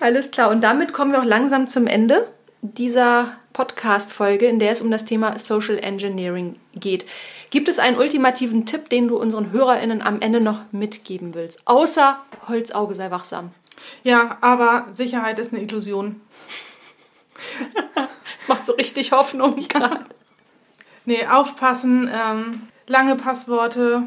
Alles klar. Und damit kommen wir auch langsam zum Ende dieser Podcast-Folge, in der es um das Thema Social Engineering geht. Gibt es einen ultimativen Tipp, den du unseren HörerInnen am Ende noch mitgeben willst? Außer Holzauge sei wachsam. Ja, aber Sicherheit ist eine Illusion. Das macht so richtig Hoffnung gerade. Nee, aufpassen, ähm, lange Passworte,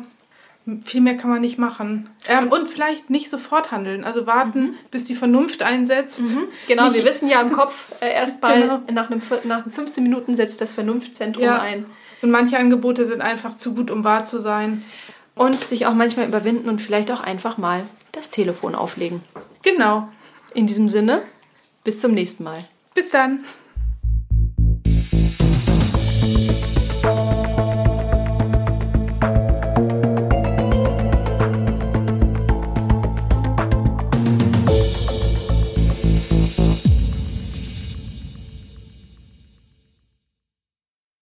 viel mehr kann man nicht machen. Ähm, und vielleicht nicht sofort handeln, also warten, bis die Vernunft einsetzt. Genau, Nicht- wir wissen ja im Kopf äh, erst mal Genau. nach, einem, nach 15 Minuten setzt das Vernunftzentrum Ja. ein. Und manche Angebote sind einfach zu gut, um wahr zu sein. Und sich auch manchmal überwinden und vielleicht auch einfach mal das Telefon auflegen. Genau. In diesem Sinne, bis zum nächsten Mal. Bis dann.